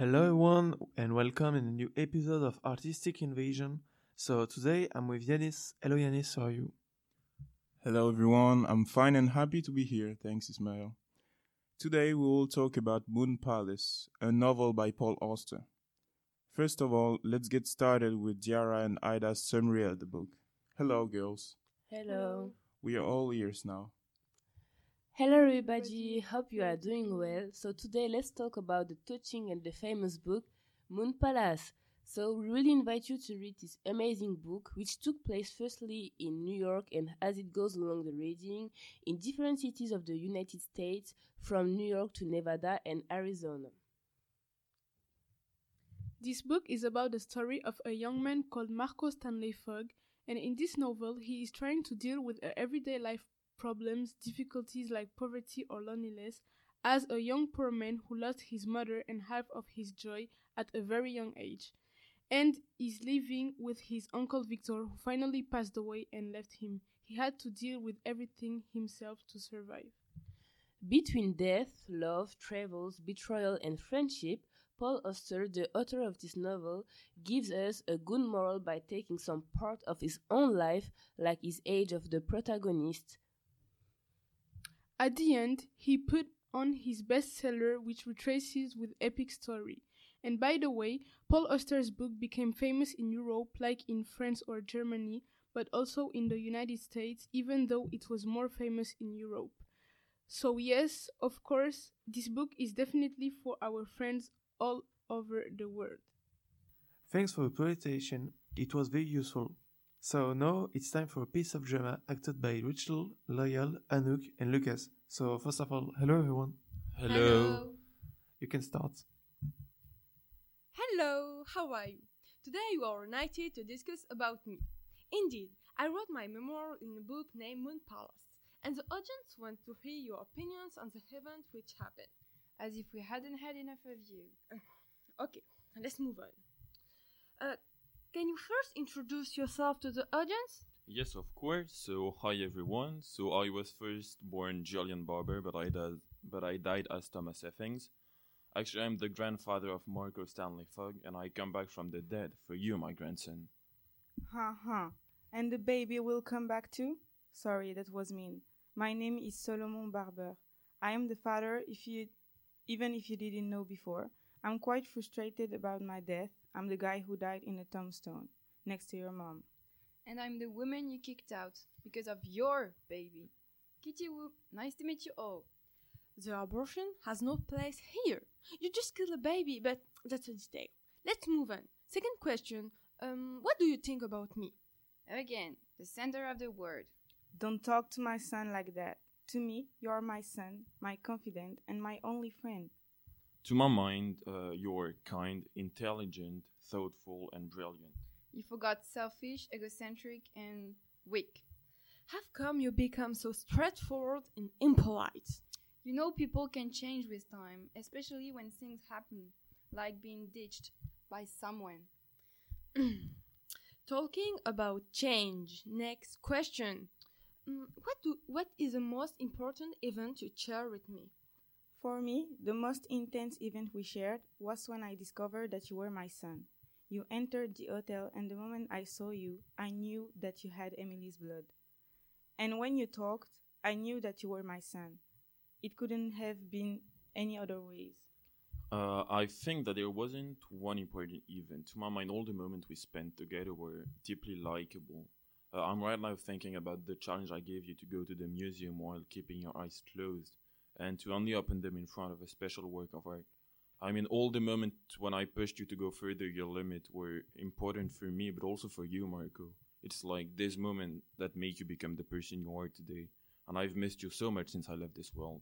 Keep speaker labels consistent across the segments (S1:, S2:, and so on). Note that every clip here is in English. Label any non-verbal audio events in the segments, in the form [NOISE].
S1: Hello everyone and welcome in a new episode of Artistic Invasion. So today I'm with Yanis. Hello Yanis, how are you?
S2: Hello everyone, I'm fine and happy to be here, thanks Ismail. Today we will talk about Moon Palace, a novel by Paul Auster. First of all, let's get started with Diara and Ida's summary of the book. Hello girls,
S3: Hello.
S2: we are all ears now.
S3: Hello, everybody. Hope you are doing well. So, today let's talk about the touching and the famous book Moon Palace. So, we really invite you to read this amazing book, which took place firstly in New York and as it goes along the reading, in different cities of the United States, from New York to Nevada and Arizona.
S4: This book is about the story of a young man called Marco Stanley Fogg, and in this novel, he is trying to deal with uh, everyday life problems, difficulties like poverty or loneliness, as a young poor man who lost his mother and half of his joy at a very young age, and is living with his uncle Victor, who finally passed away and left him. He had to deal with everything himself to survive.
S3: Between death, love, travels, betrayal, and friendship, Paul Auster, the author of this novel, gives us a good moral by taking some part of his own life, like his age of the protagonist.
S4: At the end, he put on his bestseller, which retraces with epic story. And by the way, Paul Auster's book became famous in Europe, like in France or Germany, but also in the United States, even though it was more famous in Europe. So, yes, of course, this book is definitely for our friends all over the world.
S1: Thanks for the presentation, it was very useful. So now it's time for a piece of drama acted by Rachel, Loyal, Anouk, and Lucas. So first of all, hello everyone. Hello. You can start.
S5: Hello, how are you? Today you are united to discuss about me. Indeed, I wrote my memoir in a book named Moon Palace, and the audience want to hear your opinions on the event which happened.
S6: As if we hadn't had enough of you. [LAUGHS]
S5: Okay, let's move on. Uh, can you first introduce yourself to the audience?
S7: Yes, of course. So, hi everyone. So, I was first born Julian Barber, but I died, but I died as Thomas Effings. Actually, I'm the grandfather of Marco Stanley Fogg, and I come back from the dead for you, my grandson.
S6: Ha ha. And the baby will come back too? Sorry, that was mean. My name is Solomon Barber. I am the father if you even if you didn't know before. I'm quite frustrated about my death. I'm the guy who died in a tombstone next to your mom.
S8: And I'm the woman you kicked out because of your baby. Kitty Wu, nice to meet you all.
S5: The abortion has no place here. You just killed a baby, but that's a detail. Let's move on. Second question. Um, what do you think about me?
S8: Again, the center of the word.
S6: Don't talk to my son like that. To me, you're my son, my confidant, and my only friend.
S7: To my mind, uh, you're kind, intelligent, thoughtful, and brilliant.
S8: You forgot selfish, egocentric, and weak.
S5: How come you become so straightforward and impolite?
S8: You know, people can change with time, especially when things happen, like being ditched by someone. [CLEARS THROAT]
S5: Talking about change. Next question. Mm, what do what is the most important event you share with me?
S6: For me, the most intense event we shared was when I discovered that you were my son. You entered the hotel, and the moment I saw you, I knew that you had Emily's blood. And when you talked, I knew that you were my son. It couldn't have been any other ways.
S7: Uh, I think that there wasn't one important event. To my mind, all the moments we spent together were deeply likable. Uh, I'm right now thinking about the challenge I gave you to go to the museum while keeping your eyes closed and to only open them in front of a special work of art. I mean, all the moments when I pushed you to go further your limit were important for me, but also for you, Marco. It's like this moment that made you become the person you are today, and I've missed you so much since I left this world.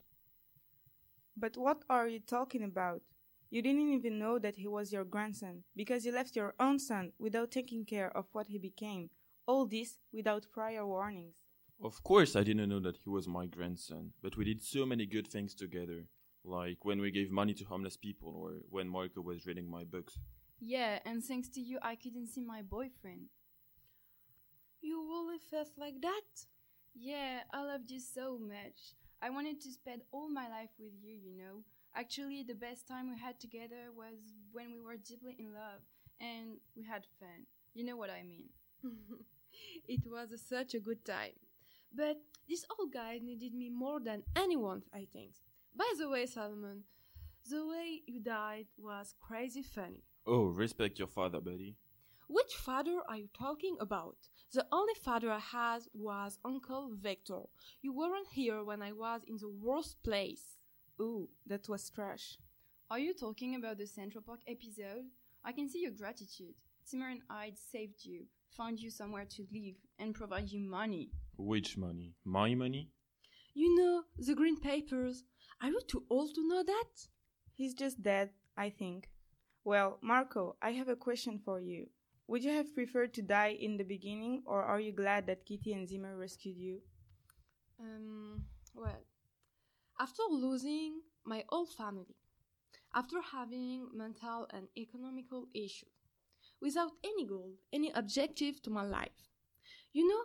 S6: But what are you talking about? You didn't even know that he was your grandson because you left your own son without taking care of what he became. All this without prior warnings.
S7: Of course, I didn't know that he was my grandson, but we did so many good things together, like when we gave money to homeless people or when Marco was reading my books.
S8: Yeah, and thanks to you, I couldn't see my boyfriend.
S5: You really felt like that?
S8: Yeah, I loved you so much. I wanted to spend all my life with you, you know. Actually, the best time we had together was when we were deeply in love and we had fun. You know what I mean. [LAUGHS]
S5: it was a, such a good time. But this old guy needed me more than anyone, I think. By the way, Solomon, the way you died was crazy funny.
S7: Oh, respect your father, buddy.
S5: Which father are you talking about? The only father I had was Uncle Victor. You weren't here when I was in the worst place.
S6: Ooh, that was trash.
S8: Are you talking about the Central Park episode? I can see your gratitude. Zimmer and I saved you, found you somewhere to live, and provide you money.
S7: Which money? My money?
S5: You know, the green papers. Are you too old to know that?
S6: He's just dead, I think. Well, Marco, I have a question for you. Would you have preferred to die in the beginning, or are you glad that Kitty and Zimmer rescued you?
S5: Um, well, after losing my whole family, after having mental and economical issues, without any goal, any objective to my life, you know,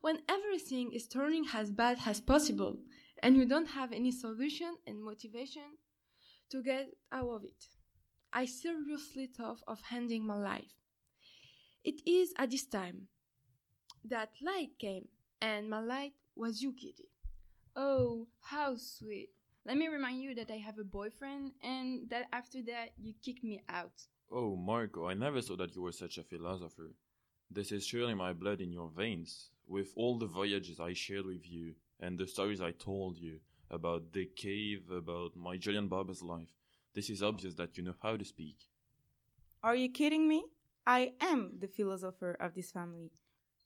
S5: when everything is turning as bad as possible and you don't have any solution and motivation to get out of it, I seriously thought of ending my life. It is at this time that light came, and my light was you, Kitty.
S8: Oh, how sweet. Let me remind you that I have a boyfriend and that after that you kicked me out.
S7: Oh, Marco, I never saw that you were such a philosopher. This is surely my blood in your veins. With all the voyages I shared with you and the stories I told you about the cave, about my Julian Barber's life, this is obvious that you know how to speak.
S6: Are you kidding me? I am the philosopher of this family.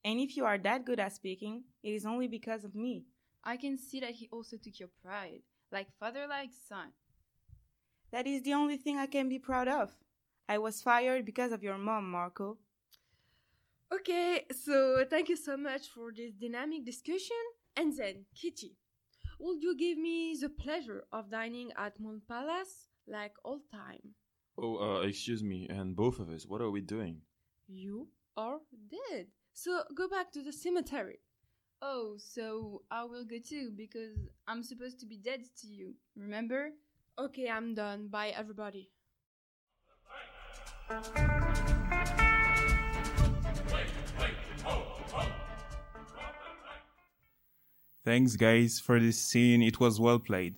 S6: And if you are that good at speaking, it is only because of me.
S8: I can see that he also took your pride, like father, like son.
S6: That is the only thing I can be proud of. I was fired because of your mom, Marco.
S5: Okay, so thank you so much for this dynamic discussion. And then, Kitty, would you give me the pleasure of dining at Moon Palace like all time?
S7: Oh, uh, excuse me, and both of us, what are we doing?
S5: You are dead. So go back to the cemetery.
S8: Oh, so I will go too because I'm supposed to be dead to you, remember?
S5: Okay, I'm done. Bye, everybody.
S2: Thanks, guys, for this scene. It was well played.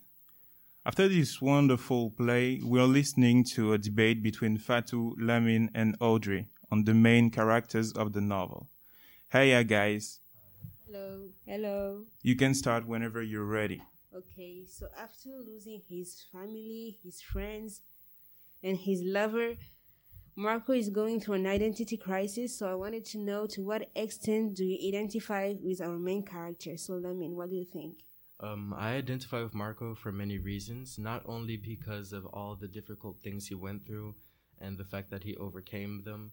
S2: After this wonderful play, we are listening to a debate between Fatou, Lamin, and Audrey on the main characters of the novel. Hey, guys.
S9: Hello. Hello.
S2: You can start whenever you're ready.
S9: Okay, so after losing his family, his friends, and his lover, Marco is going through an identity crisis. So I wanted to know to what extent do you identify with our main character? So, Lamin, what do you think?
S10: Um, I identify with Marco for many reasons, not only because of all the difficult things he went through and the fact that he overcame them,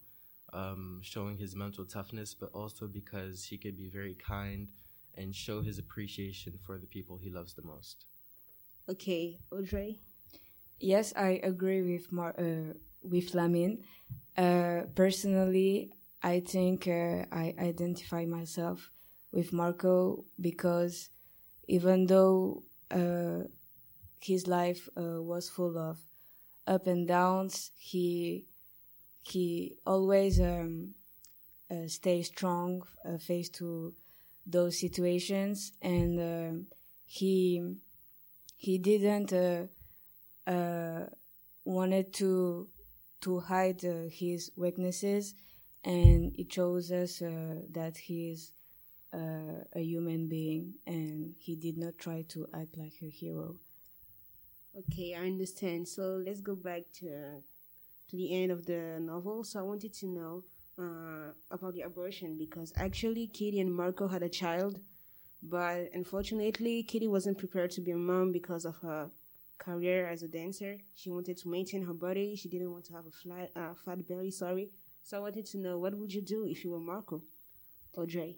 S10: um, showing his mental toughness, but also because he could be very kind and show his appreciation for the people he loves the most.
S9: Okay, Audrey?
S11: Yes, I agree with Mar- uh, with Lamin. Uh, personally, I think uh, I identify myself with Marco because even though uh, his life uh, was full of up and downs, he he always um, uh, stay strong uh, face to those situations, and uh, he he didn't wanted to to hide uh, his weaknesses, and it shows us uh, that he is uh, a human being, and he did not try to act like a hero.
S9: Okay, I understand. So let's go back to to the end of the novel. So I wanted to know uh, about the abortion because actually Kitty and Marco had a child, but unfortunately Kitty wasn't prepared to be a mom because of her career as a dancer. She wanted to maintain her body. She didn't want to have a flat, uh, fat belly. Sorry. So I wanted to know what would you do if you were Marco, Audrey?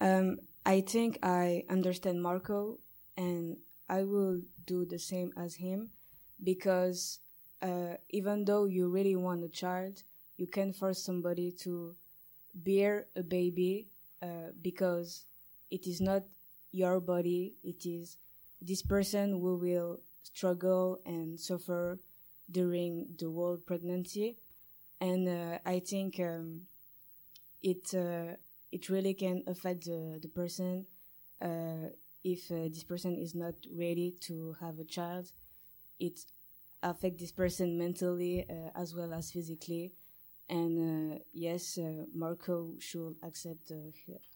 S11: Um, I think I understand Marco, and I will do the same as him because uh, even though you really want a child, you can't force somebody to bear a baby uh, because it is not your body. It is this person who will struggle and suffer during the whole pregnancy, and uh, I think um, it uh, it really can affect the the person uh, if uh, this person is not ready to have a child. It affect this person mentally uh, as well as physically, and uh, yes, Marco should accept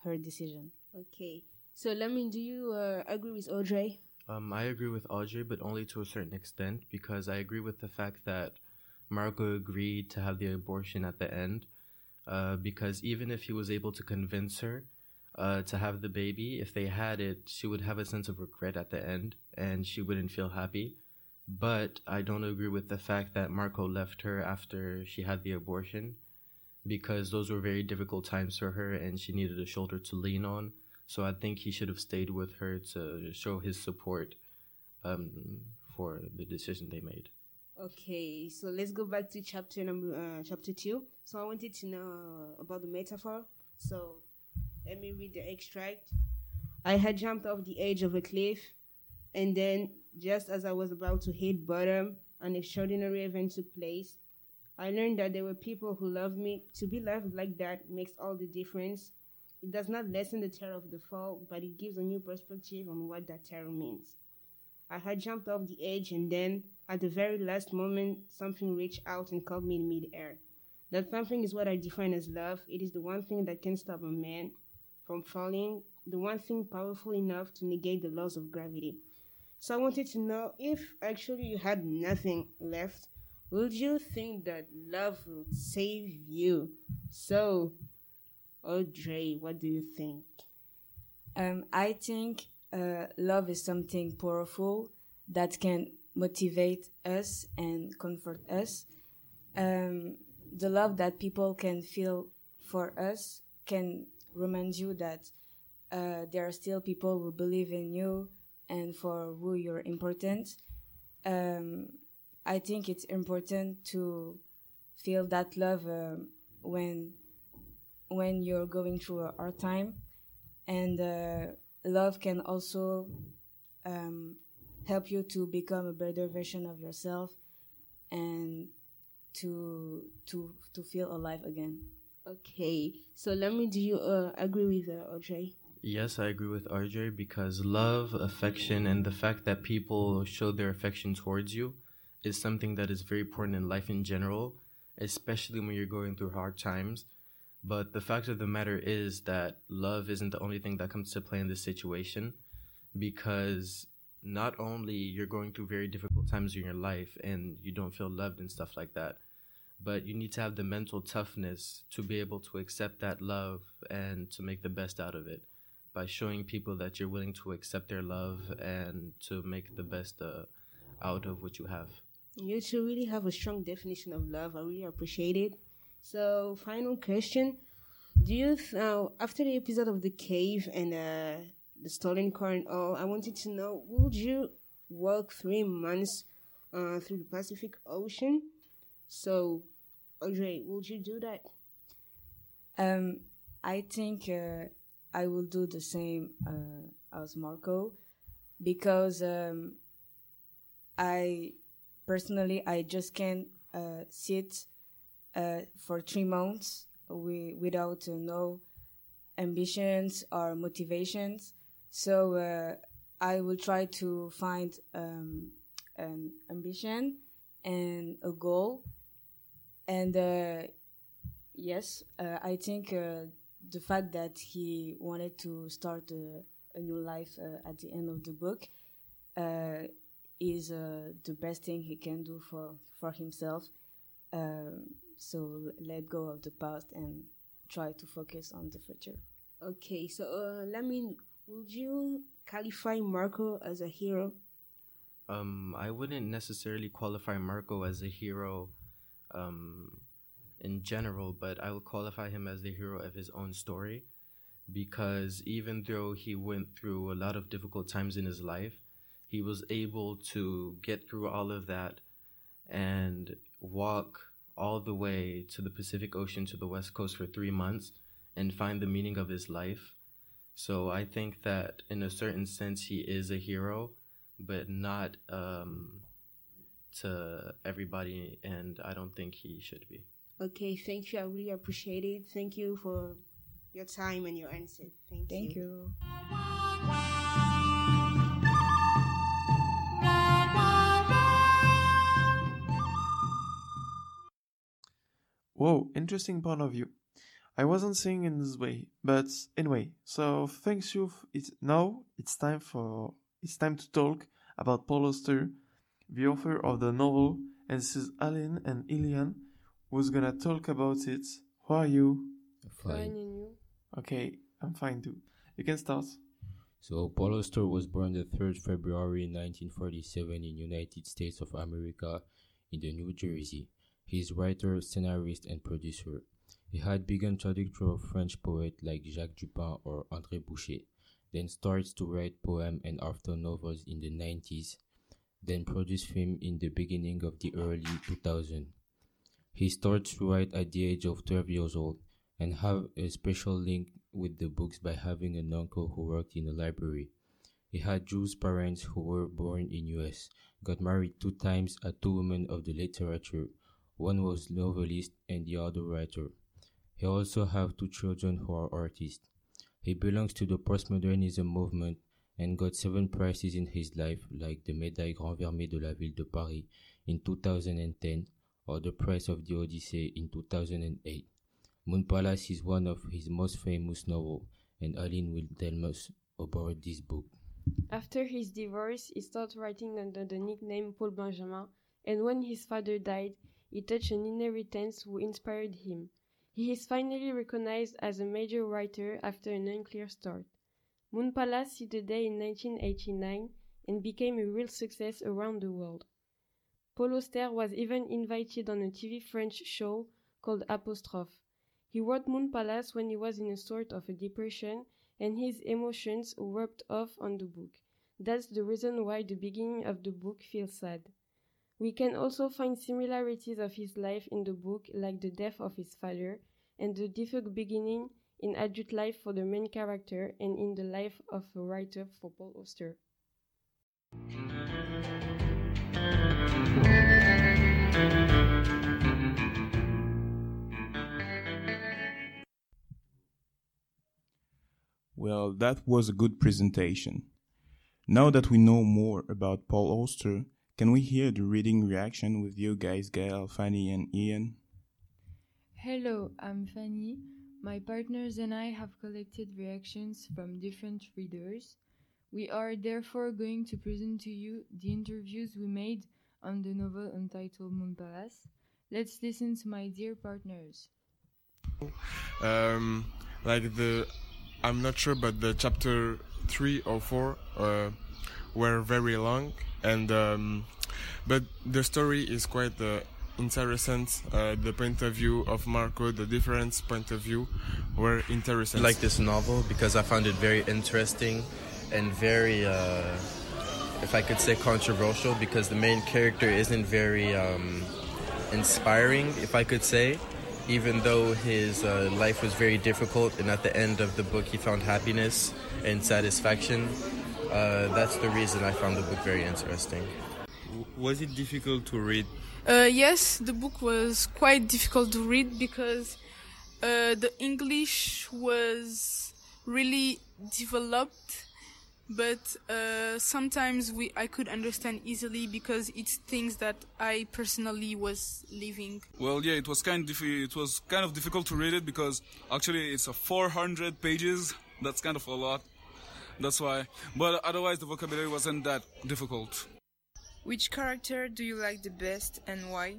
S11: her decision.
S9: Okay, so let me. Do you agree with Audrey?
S10: Um, I agree with Audrey, but only to a certain extent because I agree with the fact that Marco agreed to have the abortion at the end. Uh, because even if he was able to convince her uh, to have the baby, if they had it, she would have a sense of regret at the end and she wouldn't feel happy. But I don't agree with the fact that Marco left her after she had the abortion because those were very difficult times for her and she needed a shoulder to lean on. So I think he should have stayed with her to show his support um, for the decision they made.
S9: Okay, so let's go back to chapter number uh, chapter two. So I wanted to know about the metaphor. So let me read the extract. I had jumped off the edge of a cliff, and then, just as I was about to hit bottom, an extraordinary event took place. I learned that there were people who loved me. To be loved like that makes all the difference. It does not lessen the terror of the fall, but it gives a new perspective on what that terror means. I had jumped off the edge, and then, at the very last moment, something reached out and caught me in midair. That something is what I define as love. It is the one thing that can stop a man from falling, the one thing powerful enough to negate the laws of gravity. So I wanted to know if actually you had nothing left, would you think that love will save you? So, Audrey, what do you think?
S11: Um, I think uh, love is something powerful that can motivate us and comfort us. Um, the love that people can feel for us can remind you that uh, there are still people who believe in you and for who you're important. Um, I think it's important to feel that love uh, when when you're going through a hard time, and uh, love can also um, help you to become a better version of yourself and to to to feel alive again.
S9: Okay, so let me. Do you uh, agree with uh, Audrey?
S10: Yes, I agree with Audrey because love, affection, and the fact that people show their affection towards you is something that is very important in life in general, especially when you're going through hard times. But the fact of the matter is that love isn't the only thing that comes to play in this situation because not only you're going through very difficult times in your life and you don't feel loved and stuff like that, but you need to have the mental toughness to be able to accept that love and to make the best out of it by showing people that you're willing to accept their love and to make the best uh, out of what you have.
S9: You two really have a strong definition of love. I really appreciate it. So, final question: Do you uh, after the episode of the cave and uh, the stolen car and all, I wanted to know: Would you walk three months uh, through the Pacific Ocean? So, Audrey, would you do that?
S11: Um, I think uh, I will do the same uh, as Marco because um, I personally I just can't uh, sit for three months we, without uh, no ambitions or motivations. So uh, I will try to find um, an ambition and a goal and uh, yes, uh, I think uh, the fact that he wanted to start a, a new life uh, at the end of the book uh, is uh, the best thing he can do for for himself. Um, so let go of the past and try to focus on the future.
S9: Okay, so let me. Would you qualify Marco as a hero?
S10: Um, I wouldn't necessarily qualify Marco as a hero um, in general, but I would qualify him as the hero of his own story because even though he went through a lot of difficult times in his life, he was able to get through all of that and walk all the way to the Pacific Ocean to the West Coast for three months and find the meaning of his life. So I think that in a certain sense, he is a hero, but not um, to everybody, and I don't think he should be.
S9: Okay, thank you. I really appreciate it. Thank you for your time and your answer. Thank,
S11: Thank
S9: you.
S11: you.
S1: Whoa, interesting point of view. I wasn't seeing in this way, but anyway, so thanks you. f- It's now it's time for it's time to talk about Paul Auster, the author of the novel, and this is Aline and Ilian, who's gonna talk about it. How are you?
S3: Fine and you?
S1: Okay, I'm fine too. You can start.
S12: So Paul Auster was born the 3rd February 1947 in United States of America in the New Jersey. He is writer, scenarist, and producer. He had begun traductor of French poets like Jacques Dupin or André Bouchet, then starts to write poems and after novels in the 90s, then produced film in the beginning of the early 2000s. He starts to write at the age of 12 years old and have a special link with the books by having an uncle who worked in a library. He had Jewish parents who were born in US, got married two times are two women of the literature. One was novelist and the other writer. He also have two children who are artists. He belongs to the postmodernism movement and got seven prizes in his life, like the Médaille Grand Vermeil de la Ville de Paris in 2010 or the Prize of the Odyssey in 2008. Moon Palace is one of his most famous novels, and Aline will tell us about this book.
S13: After his divorce, he started writing under the nickname Paul Benjamin, and when his father died, he touched an inheritance who inspired him. He is finally recognized as a major writer after an unclear start. Moon Palace see the day in 1989 and became a real success around the world. Paul Auster was even invited on a TV French show called Apostrophe. He wrote Moon Palace when he was in a sort of a depression and his emotions rubbed off on the book. That's the reason why the beginning of the book feels sad. We can also find similarities of his life in the book, like the death of his father and the difficult beginning in adult life for the main character and in the life of a writer for Paul Auster.
S2: Well, that was a good presentation. Now that we know more about Paul Auster, can we hear the reading reaction with you guys, Gail, Fanny, and Ian?
S14: Hello, I'm Fanny. My partners and I have collected reactions from different readers. We are therefore going to present to you the interviews we made on the novel entitled Moon Palace. Let's listen to my dear partners.
S15: um, like the I'm not sure, but the chapter three or four uh, were very long, and um, but the story is quite uh, interesting. Uh, the point of view of Marco, the different point of view, were interesting.
S10: Like this novel because I found it very interesting and very, uh, if I could say, controversial because the main character isn't very um, inspiring, if I could say. Even though his uh, life was very difficult, and at the end of the book he found happiness and satisfaction, uh, that's the reason I found the book very interesting.
S16: Was it difficult to read?
S4: Uh, yes, the book was quite difficult to read because uh, the English was really developed, but uh, sometimes we I could understand easily because it's things that I personally was living.
S17: Well, yeah, it was kind of diffi- it was kind of difficult to read it because actually it's a 400 pages. That's kind of a lot. That's why. But otherwise, the vocabulary wasn't that difficult.
S18: Which character do you like the best and why?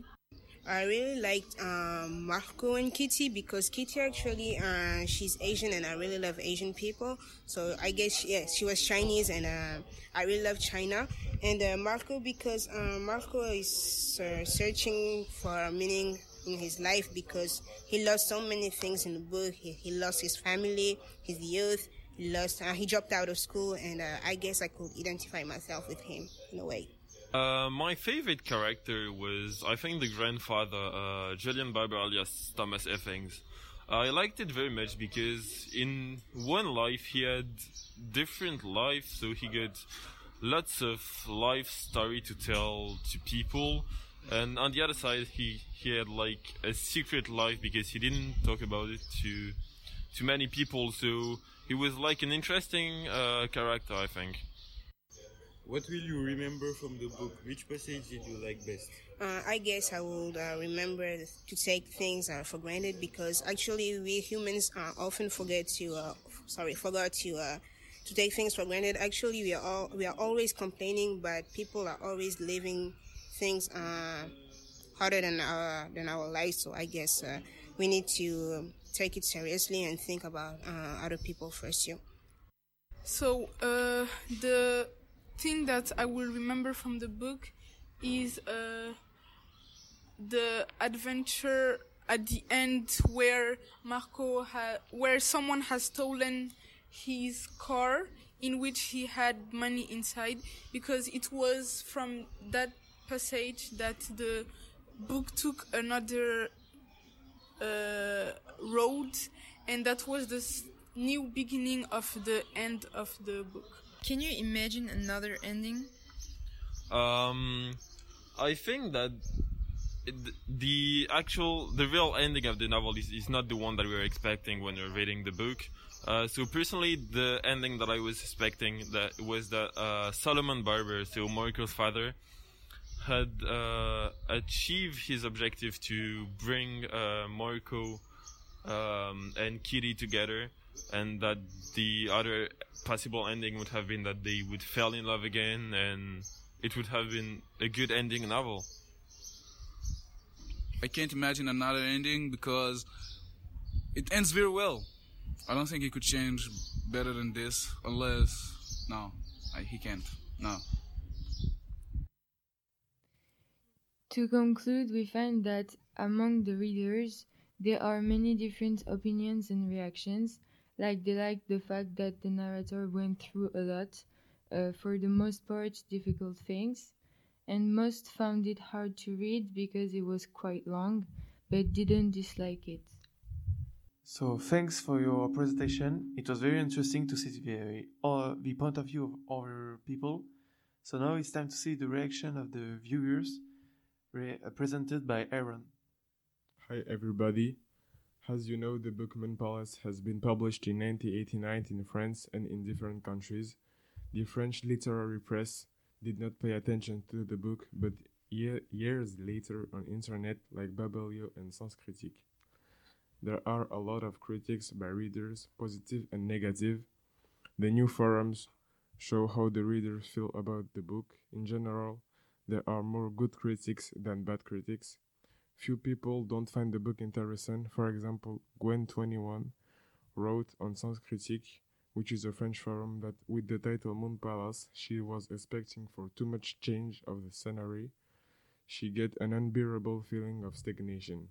S9: I really liked um, Marco and Kitty because Kitty actually uh, she's Asian and I really love Asian people. So I guess yeah she was Chinese and uh, I really love China. And uh, Marco because uh, Marco is uh, searching for meaning in his life because he lost so many things in the book. He, he lost his family, his youth. Lost. Uh, he dropped out of school, and uh, I guess I could identify myself with him in a way.
S7: Uh, my favorite character was, I think, the grandfather, uh, Julian Barber alias Thomas Effings. I liked it very much because in one life he had different life, so he got lots of life story to tell to people. And on the other side, he, he had like a secret life because he didn't talk about it to to many people. So he was like an interesting uh, character, I think.
S16: What will you remember from the book? Which passage did you like best?
S9: Uh, I guess I would uh, remember to take things uh, for granted because actually we humans uh, often forget to uh, sorry forgot to uh, to take things for granted. Actually, we are all we are always complaining, but people are always living things harder than our than our lives. So I guess we need to take it seriously and think about other people first. Yeah.
S4: So the thing that I will remember from the book is uh, the adventure at the end where Marco ha- where someone has stolen his car in which he had money inside because it was from that passage that the book took another uh, road and that was the new beginning of the end of the book.
S18: Can you imagine another ending?
S7: Um i think that the actual the real ending of the novel is, is not the one that we were expecting when we were reading the book. Uh, so personally the ending that i was expecting that was that uh, solomon barber so marco's father had uh, achieved his objective to bring uh, marco um, and kitty together and that the other possible ending would have been that they would fall in love again and it would have been a good ending novel
S17: I can't imagine another ending because it ends very well. I don't think he could change better than this unless no, I, he can't. No.
S14: To conclude, we find that among the readers there are many different opinions and reactions. Like they like the fact that the narrator went through a lot, uh, for the most part difficult things, and most found it hard to read because it was quite long, but didn't dislike it.
S1: So thanks for your presentation. It was very interesting to see the uh, the point of view of other people. So now it's time to see the reaction of the viewers, re- uh, presented by Aaron.
S19: Hi everybody. As you know, the book Moon Palace has been published in 1989 in France and in different countries. The French literary press did not pay attention to the book, but year, years later on internet like Babelio and Sens Critique. There are a lot of critics by readers, positive and negative. The new forums show how the readers feel about the book. In general, there are more good critics than bad critics. Few people don't find the book interesting. For example, Gwen21 wrote on Sens Critique which is a French forum that with the title Moon Palace, she was expecting for too much change of the scenery. She get an unbearable feeling of stagnation.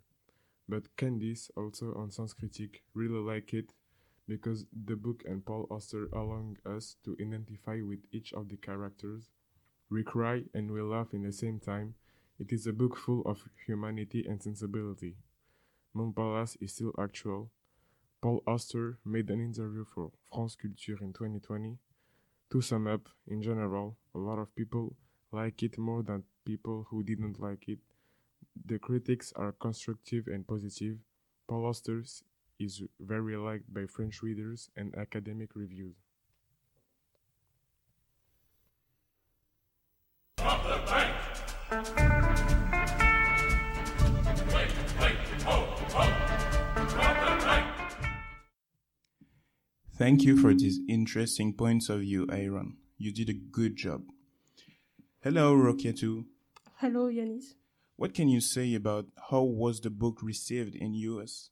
S19: But Candice, also on Sens Critique, really like it because the book and Paul Auster allowing us to identify with each of the characters. We cry and we laugh in the same time. It is a book full of humanity and sensibility. Moon Palace is still actual, Paul Auster made an interview for France Culture in 2020. To sum up, in general, a lot of people like it more than people who didn't like it. The critics are constructive and positive. Paul Auster is very liked by French readers and academic reviews.
S2: Thank you for these interesting points of view, Aaron. You did a good job. Hello, Rokietu.
S20: Hello, Yanis.
S2: What can you say about how was the book received in US?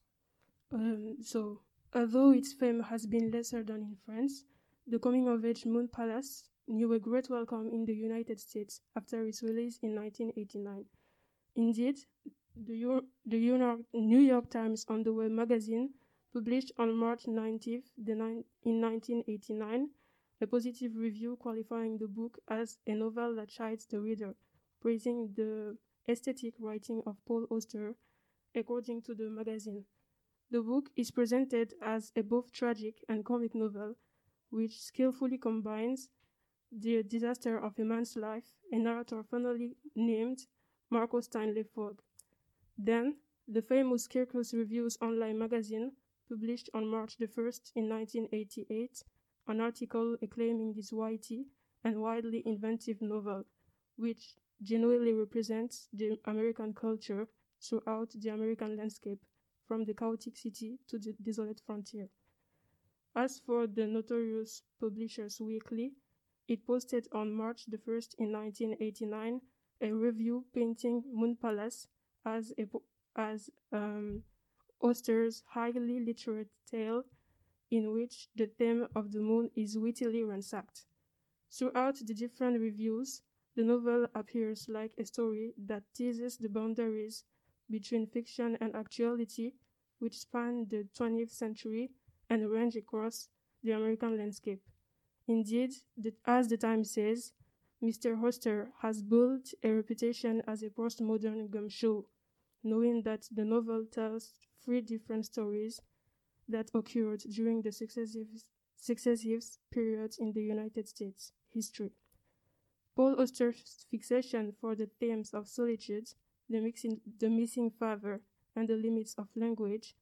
S20: Um, so, although its fame has been lesser than in France, the coming-of-age Moon Palace knew a great welcome in the United States after its release in 1989. Indeed, the, Euro- the New York Times on the Web magazine published on March 19th in 1989, a positive review qualifying the book as a novel that chides the reader, praising the aesthetic writing of Paul Auster, according to the magazine. The book is presented as a both tragic and comic novel, which skillfully combines the disaster of a man's life, a narrator finally named Marco Stanley Fogg. Then, the famous Kirkus Reviews online magazine published on March the 1st in 1988 an article acclaiming this witty and widely inventive novel, which genuinely represents the American culture throughout the American landscape, from the chaotic city to the desolate frontier. As for the notorious Publishers Weekly, it posted on March the 1st in 1989 a review painting Moon Palace as a, as um, Auster's highly literate tale in which the theme of the moon is wittily ransacked. Throughout the different reviews, the novel appears like a story that teases the boundaries between fiction and actuality, which span the 20th century and range across the American landscape. Indeed, the, as the Times says, Mr. Auster has built a reputation as a postmodern gumshoe, knowing that the novel tells three different stories that occurred during the successive, successive periods in the United States history. Paul Auster's fixation for the themes of solitude, the, mixing, the missing father, and the limits of language,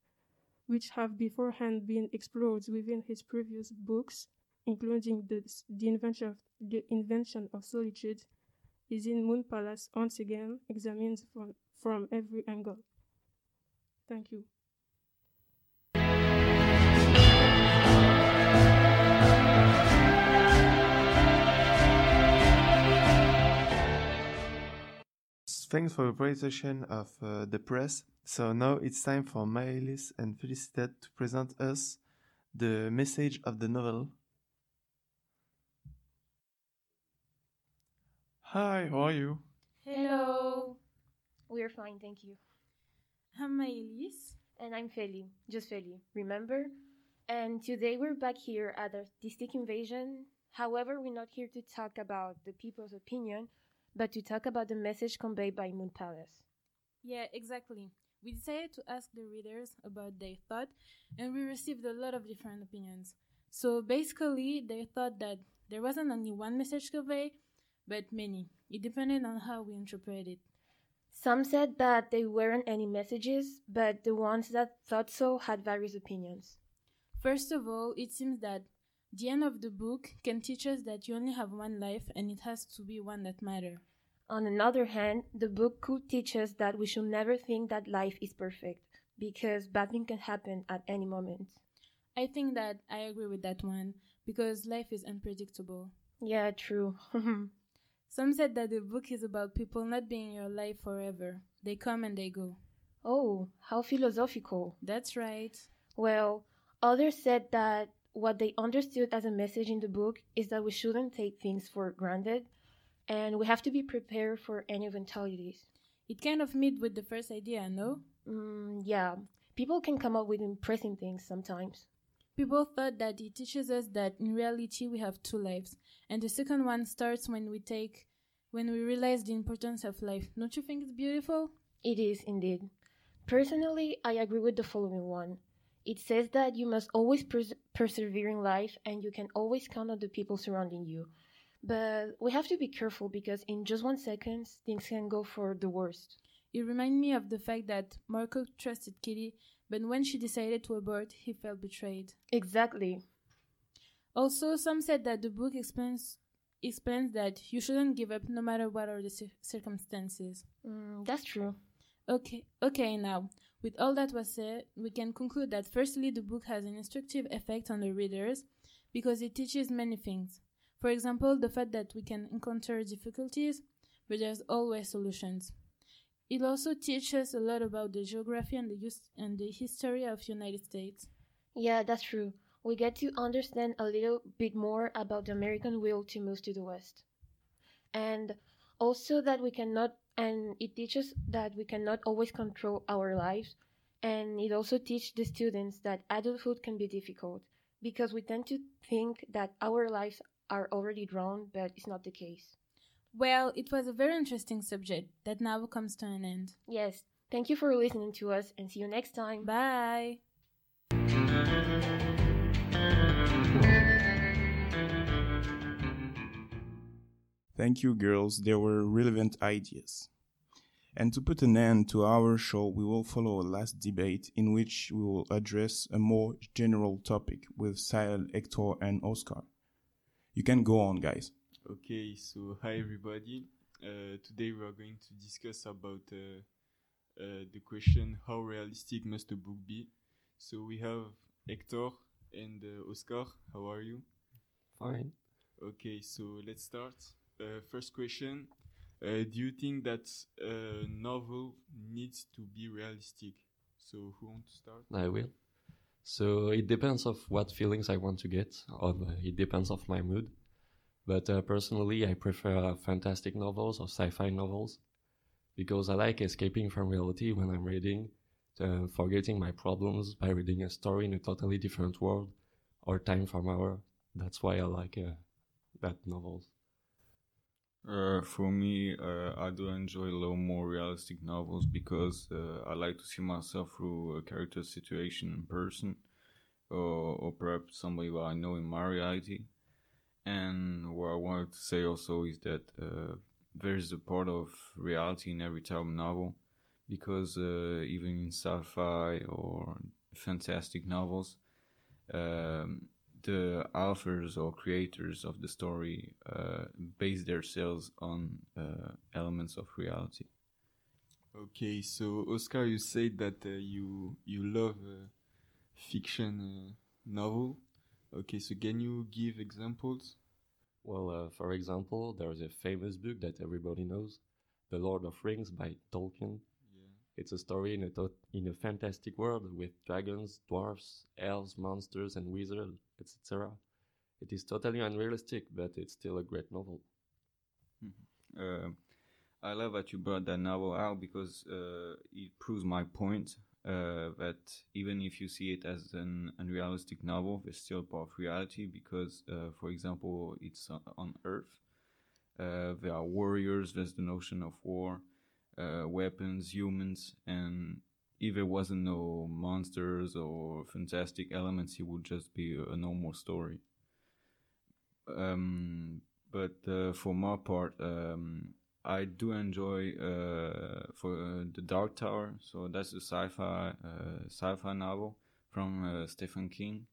S20: which have beforehand been explored within his previous books, including the, the, invention, of, the invention of solitude, is in Moon Palace once again examined from, from every angle. Thank you.
S1: Thanks for the presentation of uh, the press. So now it's time for Maëlys and Félicité to present us the message of the novel. Hi, how are you?
S21: Hello. We're fine, thank you.
S22: I'm Maëlys.
S21: And I'm Feli, just Feli, remember? And today we're back here at Artistic Invasion. However, we're not here to talk about the people's opinion, but to talk about the message conveyed by Moon Palace.
S22: Yeah, exactly. We decided to ask the readers about their thought, and we received a lot of different opinions. So basically, they thought that there wasn't only one message conveyed, but many. It depended on how we interpret it.
S21: Some said that there weren't any messages, but the ones that thought so had various opinions.
S22: First of all, it seems that the end of the book can teach us that you only have one life and it has to be one that matters.
S21: On another hand, the book could teach us that we should never think that life is perfect, because bad things can happen at any moment.
S22: I think that I agree with that one, because life is unpredictable.
S21: Yeah, true. [LAUGHS]
S22: Some said that the book is about people not being in your life forever. They come and they go.
S21: Oh, how philosophical.
S22: That's right.
S21: Well, others said that what they understood as a message in the book is that we shouldn't take things for granted and we have to be prepared for any eventualities.
S22: It kind of meet with the first idea, no?
S21: Mm, yeah, people can come up with impressive things sometimes.
S22: People thought that it teaches us that in reality we have two lives, and the second one starts when we take, when we realize the importance of life. Don't you think it's beautiful?
S21: It is indeed. Personally, I agree with the following one. It says that you must always pers- persevere in life and you can always count on the people surrounding you. But we have to be careful because in just one second, things can go for the worst.
S22: It reminds me of the fact that Marco trusted Kitty, but when she decided to abort, he felt betrayed.
S21: Exactly.
S22: Also, some said that the book explains explains that you shouldn't give up no matter what are the cir- circumstances.
S21: Mm, that's true.
S22: Okay, okay, now, with all that was said, we can conclude that firstly, the book has an instructive effect on the readers because it teaches many things. For example, the fact that we can encounter difficulties, but there's always solutions. It also teaches a lot about the geography and the use and the history of United States.
S21: Yeah, that's true. We get to understand a little bit more about the American will to move to the West. And also that we cannot and it teaches that we cannot always control our lives and it also teaches the students that adulthood can be difficult because we tend to think that our lives are already drawn but it's not the case
S22: well it was a very interesting subject that now comes to an end
S21: yes thank you for listening to us and see you next time
S22: bye
S2: Thank you, girls. There were relevant ideas. And to put an end to our show, we will follow a last debate in which we will address a more general topic with Sahel, Hector, and Oscar. You can go on, guys.
S16: Okay, so hi everybody. Uh, today we are going to discuss about uh, uh, the question how realistic must a book be. So we have Hector and uh, Oscar. How are you?
S23: Fine.
S16: Okay, so let's start. Uh, first question: uh, Do you think that a novel needs to be realistic? So who wants to start?
S23: I will. So it depends of what feelings I want to get. or it depends of my mood. But uh, personally, I prefer fantastic novels or sci-fi novels because I like escaping from reality when I'm reading, uh, forgetting my problems by reading a story in a totally different world or time from our. That's why I like uh, that novels.
S16: Uh, for me, uh, I do enjoy a little more realistic novels because uh, I like to see myself through a character's situation in person, or, or perhaps somebody who I know in my reality. And what I wanted to say also is that uh, there's a part of reality in every of novel, because uh, even in sci-fi or fantastic novels, um, the authors or creators of the story uh, base themselves on uh, elements of reality.
S24: Okay, so Oscar, you said that uh, you you love uh, fiction novel. Okay, so can you give examples?
S23: Well, uh, for example, there is a famous book that everybody knows, The Lord of Rings by Tolkien. It's a story in a to- in a fantastic world with dragons, dwarfs, elves, monsters, and wizards, etc. It is totally unrealistic, but it's still a great novel.
S16: Uh, I love that you brought that novel out because uh, it proves my point uh, that even if you see it as an unrealistic novel, there's still part of reality because, uh, for example, it's on, Earth. Uh, there are warriors. There's the notion of war, uh, weapons, humans, and if there wasn't no monsters or fantastic elements, it would just be a, a normal story. Um, but uh, for my part, um, I do enjoy uh, for uh, the Dark Tower. So that's a sci-fi uh, sci-fi novel from uh, Stephen King.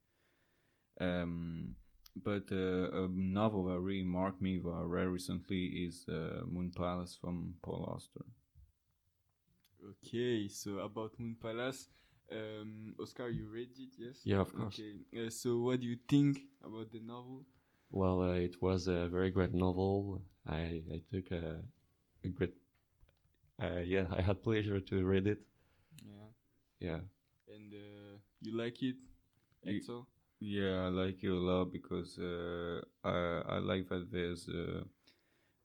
S16: Um, but uh, a novel that really marked me that I read recently is uh, Moon Palace from Paul Auster.
S24: Okay, so about Moon Palace, um, Oscar, you read it? Yes.
S23: Yeah, of course.
S24: Okay. Uh, so what do you think about the novel?
S23: Well, uh, it was a very great novel. I I took a, a great, uh, yeah, I had pleasure to read it.
S24: Yeah.
S23: Yeah.
S24: And uh, you like it?
S16: Ye-
S24: Hector?
S16: Yeah, I like it a lot because uh, I I like that there's uh,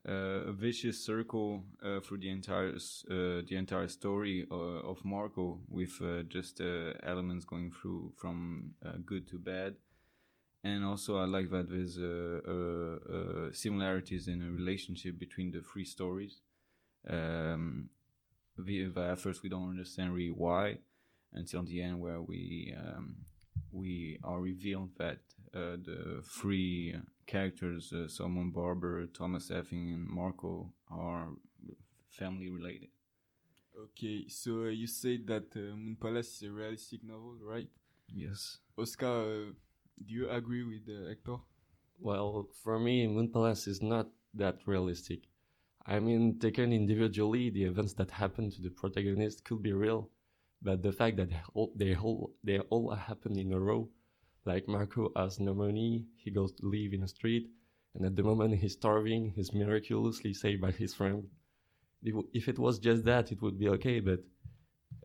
S16: uh, a vicious circle uh, for the entire uh, the entire story uh, of Marco with uh, just uh, elements going through from uh, good to bad, and also I like that there's uh, uh, uh, similarities in a relationship between the three stories. Um, we, at first we don't understand really why until the end where we um, we are revealed that uh, the three characters, uh, Solomon Barber, Thomas Effing, and Marco, are family related.
S24: Okay, so uh, you said that uh, Moon Palace is a realistic novel, right?
S16: Yes.
S24: Oscar, uh, do you agree with uh, Hector?
S23: Well, for me, Moon Palace is not that realistic. I mean, taken individually, the events that happen to the protagonist could be real, but the fact that they all they all, happen in a row, like Marco has no money, he goes to live in a street, and at the moment he's starving, he's miraculously saved by his friend. If it was just that, it would be okay, but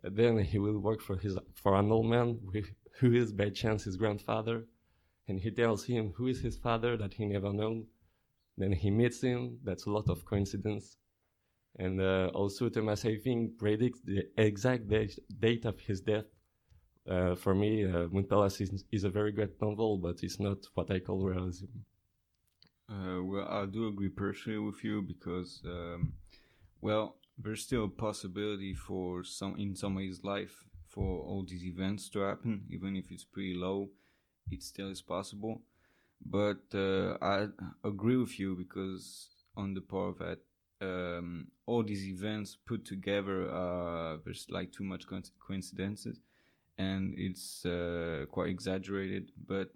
S23: then he will work for his for an old man who- who is by chance his grandfather, and he tells him who is his father that he never known. Then he meets him. That's a lot of coincidence. And uh, also Thomas Effing predicts the exact date, date of his death. Uh, for me, uh, Moon Palace is, is a very great novel, but it's not what I call realism.
S16: Uh, well, I do agree partially with you because, um, well, there's still a possibility for some in somebody's life for all these events to happen, even if it's pretty low, it still is possible. But uh, I agree with you because on the part that um, all these events put together uh, there's like too much coincidences and it's uh, quite exaggerated. But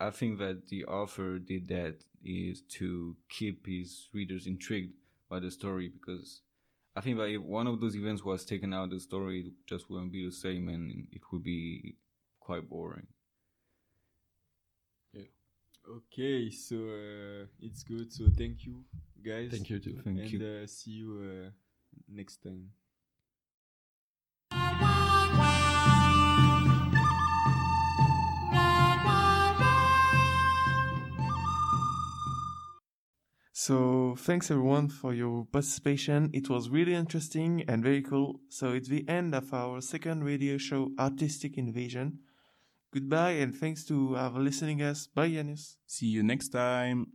S16: i think that the author did that is to keep his readers intrigued by the story because i think that if one of those events was taken out of the story it just wouldn't be the same and it would be quite boring
S24: okay so uh, it's good so thank you guys
S23: thank you too
S16: thank
S24: and
S16: you
S24: uh, see you uh, next time
S1: So thanks everyone for your participation. It was really interesting and very cool. So it's the end of our second radio show, Artistic Invasion. Goodbye and thanks to our listening us. Bye, Yannis.
S2: See you next time.